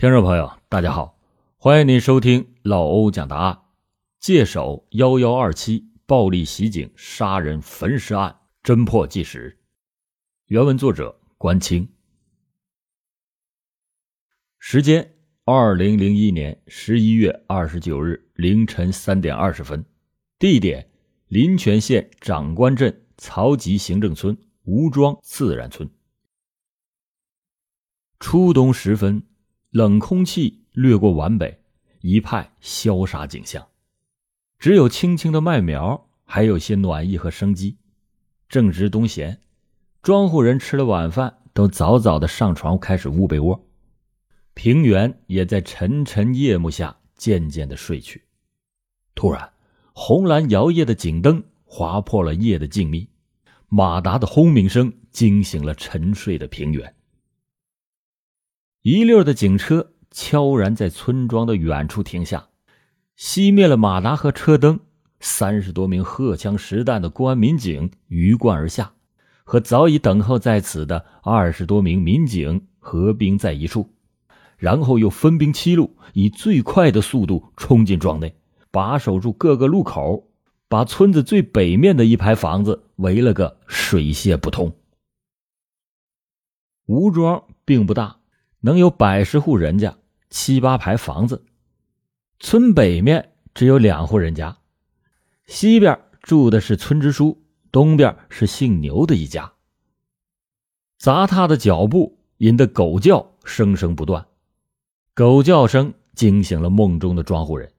听众朋友，大家好，欢迎您收听老欧讲答案。界首幺幺二七暴力袭警杀人焚尸案侦破纪实，原文作者关清。时间：二零零一年十一月二十九日凌晨三点二十分。地点：临泉县长官镇曹集行政村吴庄自然村。初冬时分。冷空气掠过皖北，一派萧杀景象，只有青青的麦苗，还有些暖意和生机。正值冬闲，庄户人吃了晚饭，都早早的上床开始捂被窝。平原也在沉沉夜幕下渐渐的睡去。突然，红蓝摇曳的警灯划破了夜的静谧，马达的轰鸣声惊醒了沉睡的平原。一溜的警车悄然在村庄的远处停下，熄灭了马达和车灯。三十多名荷枪实弹的公安民警鱼贯而下，和早已等候在此的二十多名民警合兵在一处，然后又分兵七路，以最快的速度冲进庄内，把守住各个路口，把村子最北面的一排房子围了个水泄不通。吴庄并不大。能有百十户人家，七八排房子。村北面只有两户人家，西边住的是村支书，东边是姓牛的一家。砸踏的脚步引得狗叫声声不断，狗叫声惊醒了梦中的庄户人，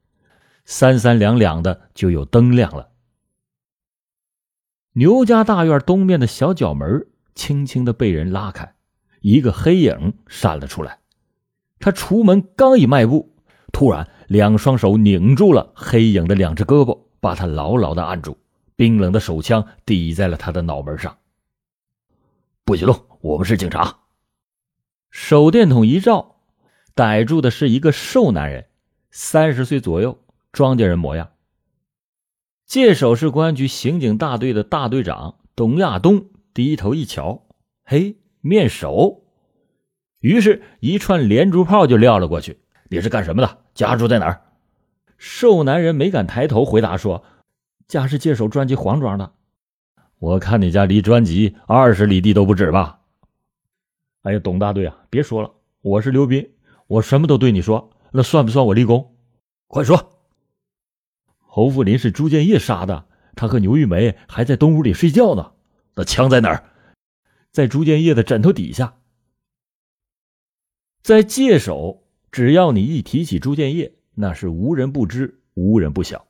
三三两两的就有灯亮了。牛家大院东面的小角门轻轻的被人拉开。一个黑影闪了出来，他出门刚一迈步，突然两双手拧住了黑影的两只胳膊，把他牢牢的按住，冰冷的手枪抵在了他的脑门上。不许动！我们是警察。手电筒一照，逮住的是一个瘦男人，三十岁左右，庄稼人模样。界首市公安局刑警大队的大队长董亚东低头一瞧，嘿。面熟，于是，一串连珠炮就撂了过去。你是干什么的？家住在哪儿？瘦男人没敢抬头，回答说：“家是界首专辑黄庄的。”我看你家离专辑二十里地都不止吧？哎呀，董大队啊，别说了，我是刘斌，我什么都对你说，那算不算我立功？快说！侯富林是朱建业杀的，他和牛玉梅还在东屋里睡觉呢。那枪在哪儿？在朱建业的枕头底下，在界首，只要你一提起朱建业，那是无人不知，无人不晓。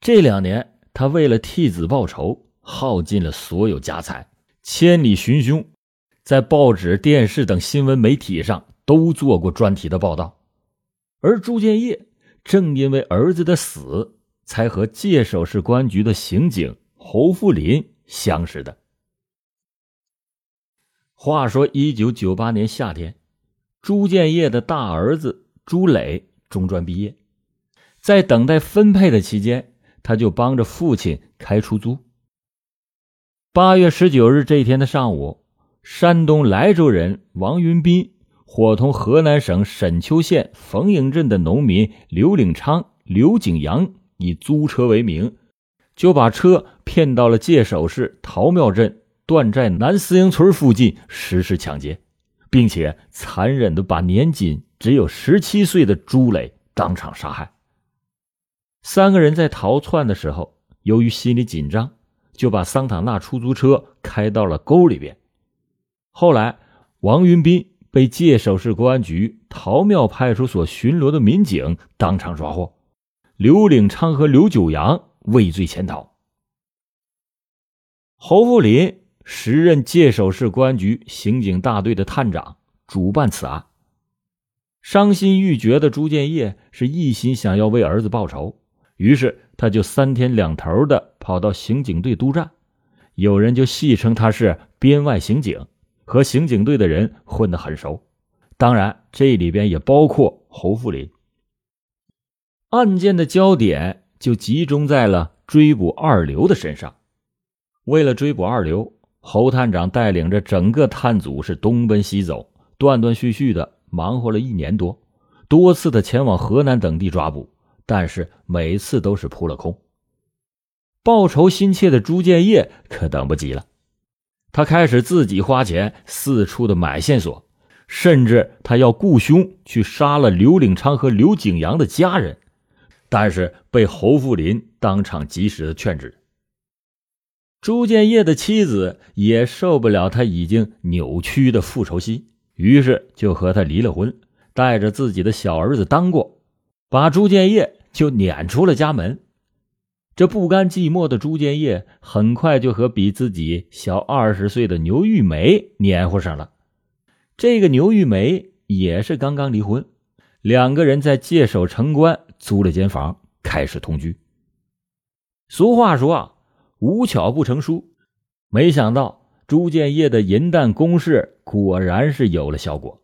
这两年，他为了替子报仇，耗尽了所有家财，千里寻凶，在报纸、电视等新闻媒体上都做过专题的报道。而朱建业正因为儿子的死，才和界首市公安局的刑警侯富林相识的。话说，一九九八年夏天，朱建业的大儿子朱磊中专毕业，在等待分配的期间，他就帮着父亲开出租。八月十九日这一天的上午，山东莱州人王云斌伙同河南省沈丘县冯营镇的农民刘领昌、刘景阳，以租车为名，就把车骗到了界首市陶庙镇。段寨南四营村附近实施抢劫，并且残忍的把年仅只有十七岁的朱磊当场杀害。三个人在逃窜的时候，由于心里紧张，就把桑塔纳出租车开到了沟里边。后来，王云斌被界首市公安局陶庙派出所巡逻的民警当场抓获，刘领昌和刘九阳畏罪潜逃。侯富林。时任界首市公安局刑警大队的探长主办此案。伤心欲绝的朱建业是一心想要为儿子报仇，于是他就三天两头的跑到刑警队督战。有人就戏称他是编外刑警，和刑警队的人混得很熟。当然，这里边也包括侯富林。案件的焦点就集中在了追捕二流的身上。为了追捕二流。侯探长带领着整个探组是东奔西走，断断续续的忙活了一年多，多次的前往河南等地抓捕，但是每次都是扑了空。报仇心切的朱建业可等不及了，他开始自己花钱四处的买线索，甚至他要雇凶去杀了刘领昌和刘景阳的家人，但是被侯富林当场及时的劝止。朱建业的妻子也受不了他已经扭曲的复仇心，于是就和他离了婚，带着自己的小儿子当过，把朱建业就撵出了家门。这不甘寂寞的朱建业很快就和比自己小二十岁的牛玉梅黏糊上了。这个牛玉梅也是刚刚离婚，两个人在界首城关租了间房，开始同居。俗话说啊。无巧不成书，没想到朱建业的银弹攻势果然是有了效果。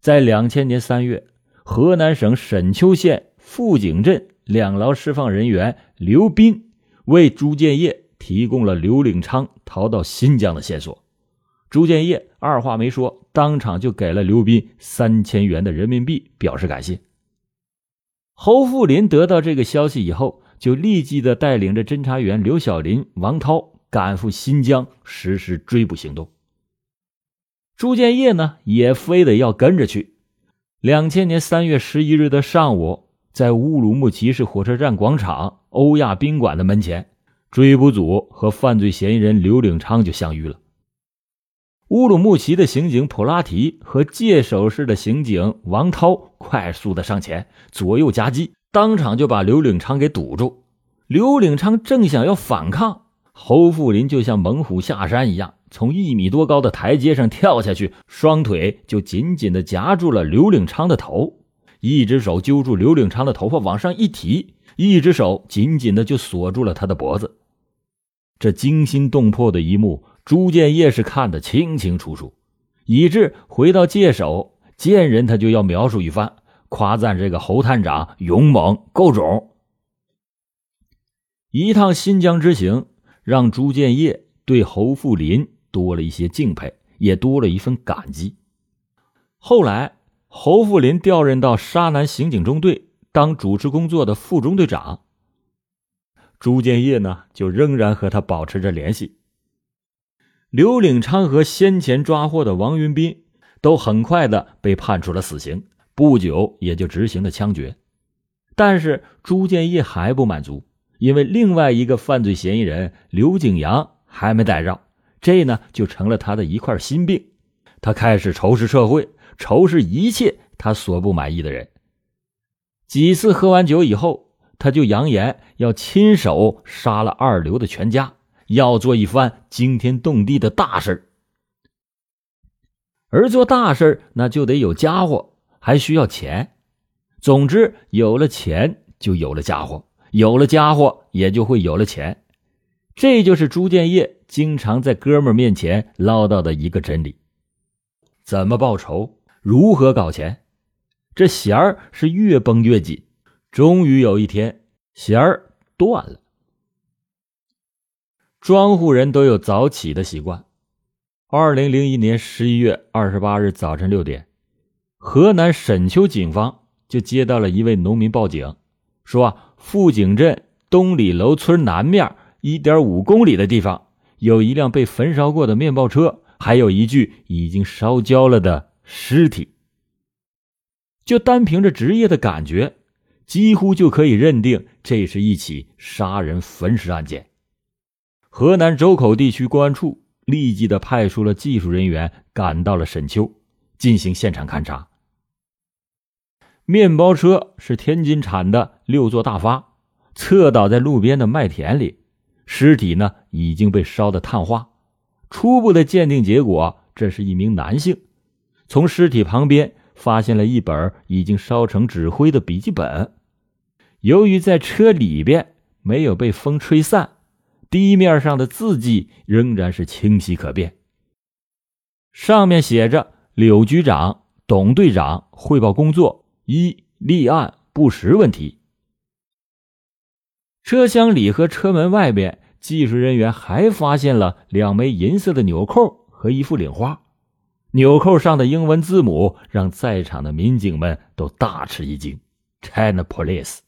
在两千年三月，河南省沈丘县富井镇两劳释放人员刘斌为朱建业提供了刘领昌逃到新疆的线索。朱建业二话没说，当场就给了刘斌三千元的人民币表示感谢。侯富林得到这个消息以后。就立即的带领着侦查员刘小林、王涛赶赴新疆实施追捕行动。朱建业呢，也非得要跟着去。两千年三月十一日的上午，在乌鲁木齐市火车站广场欧亚宾馆的门前，追捕组和犯罪嫌疑人刘领昌就相遇了。乌鲁木齐的刑警普拉提和界首市的刑警王涛快速的上前，左右夹击。当场就把刘领昌给堵住。刘领昌正想要反抗，侯富林就像猛虎下山一样，从一米多高的台阶上跳下去，双腿就紧紧的夹住了刘领昌的头，一只手揪住刘领昌的头发往上一提，一只手紧紧的就锁住了他的脖子。这惊心动魄的一幕，朱建业是看得清清楚楚，以致回到界首见人他就要描述一番。夸赞这个侯探长勇猛够种。一趟新疆之行，让朱建业对侯富林多了一些敬佩，也多了一份感激。后来，侯富林调任到沙南刑警中队当主持工作的副中队长。朱建业呢，就仍然和他保持着联系。刘领昌和先前抓获的王云斌，都很快的被判处了死刑。不久也就执行了枪决，但是朱建业还不满足，因为另外一个犯罪嫌疑人刘景阳还没逮着，这呢就成了他的一块心病。他开始仇视社会，仇视一切他所不满意的人。几次喝完酒以后，他就扬言要亲手杀了二刘的全家，要做一番惊天动地的大事而做大事那就得有家伙。还需要钱，总之有了钱就有了家伙，有了家伙也就会有了钱，这就是朱建业经常在哥们面前唠叨的一个真理。怎么报仇？如何搞钱？这弦儿是越绷越紧，终于有一天弦儿断了。庄户人都有早起的习惯。二零零一年十一月二十八日早晨六点。河南沈丘警方就接到了一位农民报警，说啊，富井镇东里楼村南面一点五公里的地方，有一辆被焚烧过的面包车，还有一具已经烧焦了的尸体。就单凭着职业的感觉，几乎就可以认定这是一起杀人焚尸案件。河南周口地区公安处立即的派出了技术人员赶到了沈丘，进行现场勘查。面包车是天津产的六座大发，侧倒在路边的麦田里，尸体呢已经被烧得碳化。初步的鉴定结果，这是一名男性。从尸体旁边发现了一本已经烧成纸灰的笔记本，由于在车里边没有被风吹散，地面上的字迹仍然是清晰可辨。上面写着：“柳局长、董队长汇报工作。”一立案不实问题。车厢里和车门外边，技术人员还发现了两枚银色的纽扣和一副领花，纽扣上的英文字母让在场的民警们都大吃一惊。China Police，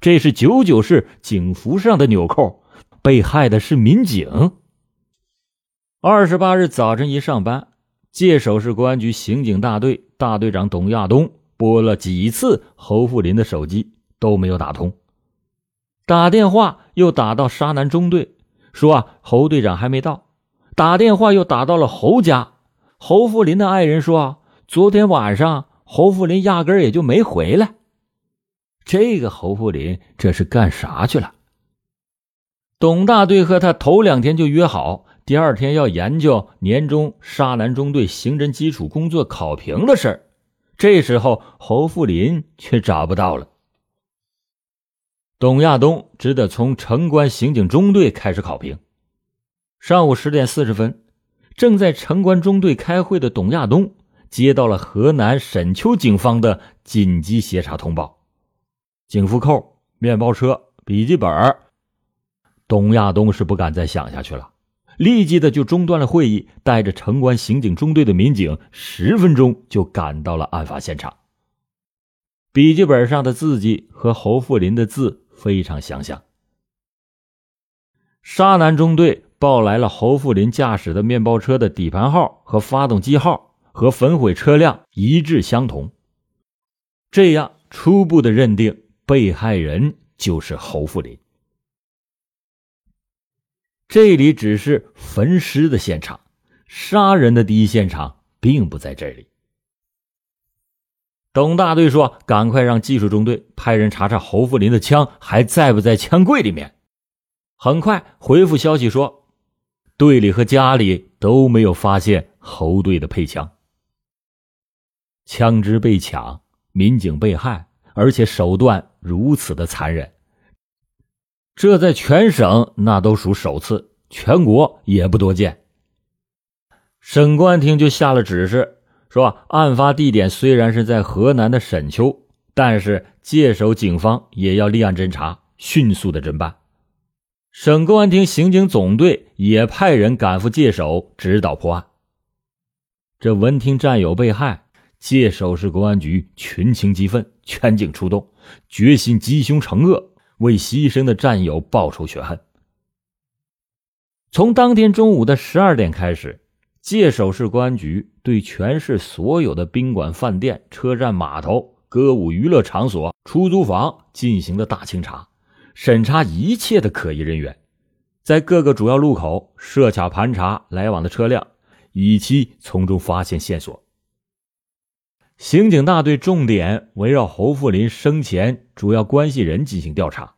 这是九九式警服上的纽扣，被害的是民警。二十八日早晨一上班，界首市公安局刑警大队大队长董亚东拨了几次侯富林的手机都没有打通，打电话又打到沙南中队，说啊侯队长还没到，打电话又打到了侯家。侯富林的爱人说：“昨天晚上侯富林压根儿也就没回来。”这个侯富林这是干啥去了？董大队和他头两天就约好，第二天要研究年终沙南中队刑侦基础工作考评的事儿。这时候侯富林却找不到了。董亚东只得从城关刑警中队开始考评。上午十点四十分。正在城关中队开会的董亚东接到了河南沈丘警方的紧急协查通报，警服扣、面包车、笔记本。董亚东是不敢再想下去了，立即的就中断了会议，带着城关刑警中队的民警，十分钟就赶到了案发现场。笔记本上的字迹和侯富林的字非常相像。沙南中队。报来了侯富林驾驶的面包车的底盘号和发动机号和焚毁车辆一致相同，这样初步的认定被害人就是侯富林。这里只是焚尸的现场，杀人的第一现场并不在这里。董大队说：“赶快让技术中队派人查查侯富林的枪还在不在枪柜里面。”很快回复消息说。队里和家里都没有发现侯队的配枪，枪支被抢，民警被害，而且手段如此的残忍，这在全省那都属首次，全国也不多见。省公安厅就下了指示，说案发地点虽然是在河南的沈丘，但是界首警方也要立案侦查，迅速的侦办。省公安厅刑警总队也派人赶赴界首指导破案。这闻听战友被害，界首市公安局群情激愤，全警出动，决心缉凶惩恶，为牺牲的战友报仇雪恨。从当天中午的十二点开始，界首市公安局对全市所有的宾馆、饭店、车站、码头、歌舞娱乐场所、出租房进行了大清查。审查一切的可疑人员，在各个主要路口设卡盘查来往的车辆，以期从中发现线索。刑警大队重点围绕侯富林生前主要关系人进行调查，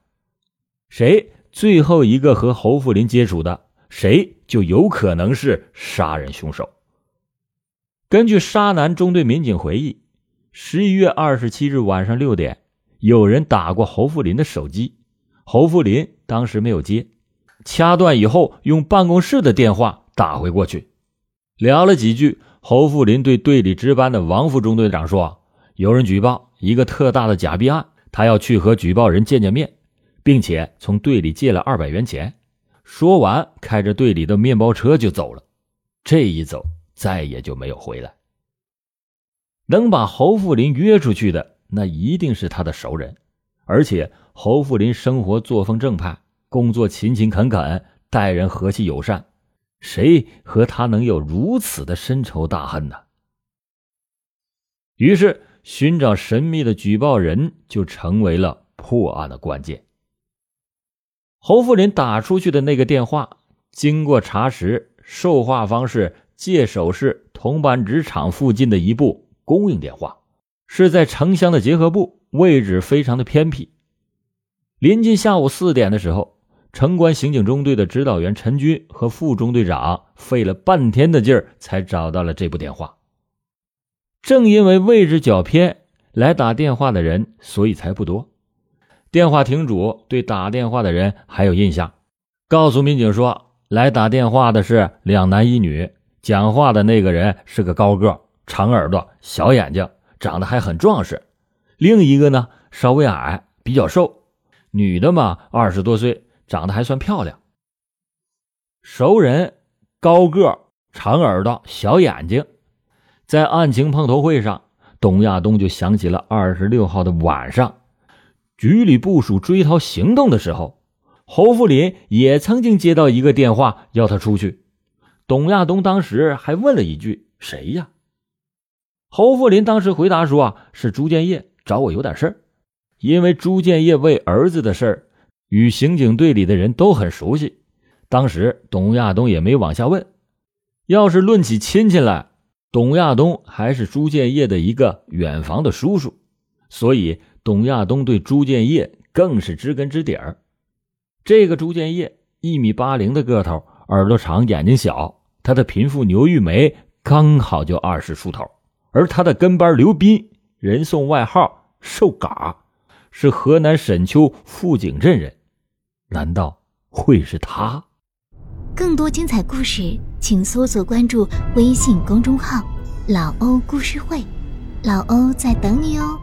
谁最后一个和侯富林接触的，谁就有可能是杀人凶手。根据沙南中队民警回忆，十一月二十七日晚上六点，有人打过侯富林的手机。侯富林当时没有接，掐断以后，用办公室的电话打回过去，聊了几句。侯富林对队里值班的王副中队长说：“有人举报一个特大的假币案，他要去和举报人见见面，并且从队里借了二百元钱。”说完，开着队里的面包车就走了。这一走，再也就没有回来。能把侯富林约出去的，那一定是他的熟人，而且。侯富林生活作风正派，工作勤勤恳恳，待人和气友善，谁和他能有如此的深仇大恨呢？于是，寻找神秘的举报人就成为了破案的关键。侯富林打出去的那个电话，经过查实，受话方是界首市铜板纸厂附近的一部公用电话，是在城乡的结合部，位置非常的偏僻。临近下午四点的时候，城关刑警中队的指导员陈军和副中队长费了半天的劲儿才找到了这部电话。正因为位置较偏，来打电话的人所以才不多。电话亭主对打电话的人还有印象，告诉民警说，来打电话的是两男一女，讲话的那个人是个高个、长耳朵、小眼睛，长得还很壮实；另一个呢稍微矮，比较瘦。女的嘛，二十多岁，长得还算漂亮。熟人，高个，长耳朵，小眼睛。在案情碰头会上，董亚东就想起了二十六号的晚上，局里部署追逃行动的时候，侯福林也曾经接到一个电话，要他出去。董亚东当时还问了一句：“谁呀？”侯福林当时回答说：“啊，是朱建业找我有点事儿。”因为朱建业为儿子的事儿，与刑警队里的人都很熟悉。当时董亚东也没往下问。要是论起亲戚来，董亚东还是朱建业的一个远房的叔叔，所以董亚东对朱建业更是知根知底儿。这个朱建业一米八零的个头，耳朵长，眼睛小。他的贫妇牛玉梅刚好就二十出头，而他的跟班刘斌，人送外号“瘦嘎”。是河南沈丘富井镇人，难道会是他？更多精彩故事，请搜索关注微信公众号“老欧故事会”，老欧在等你哦。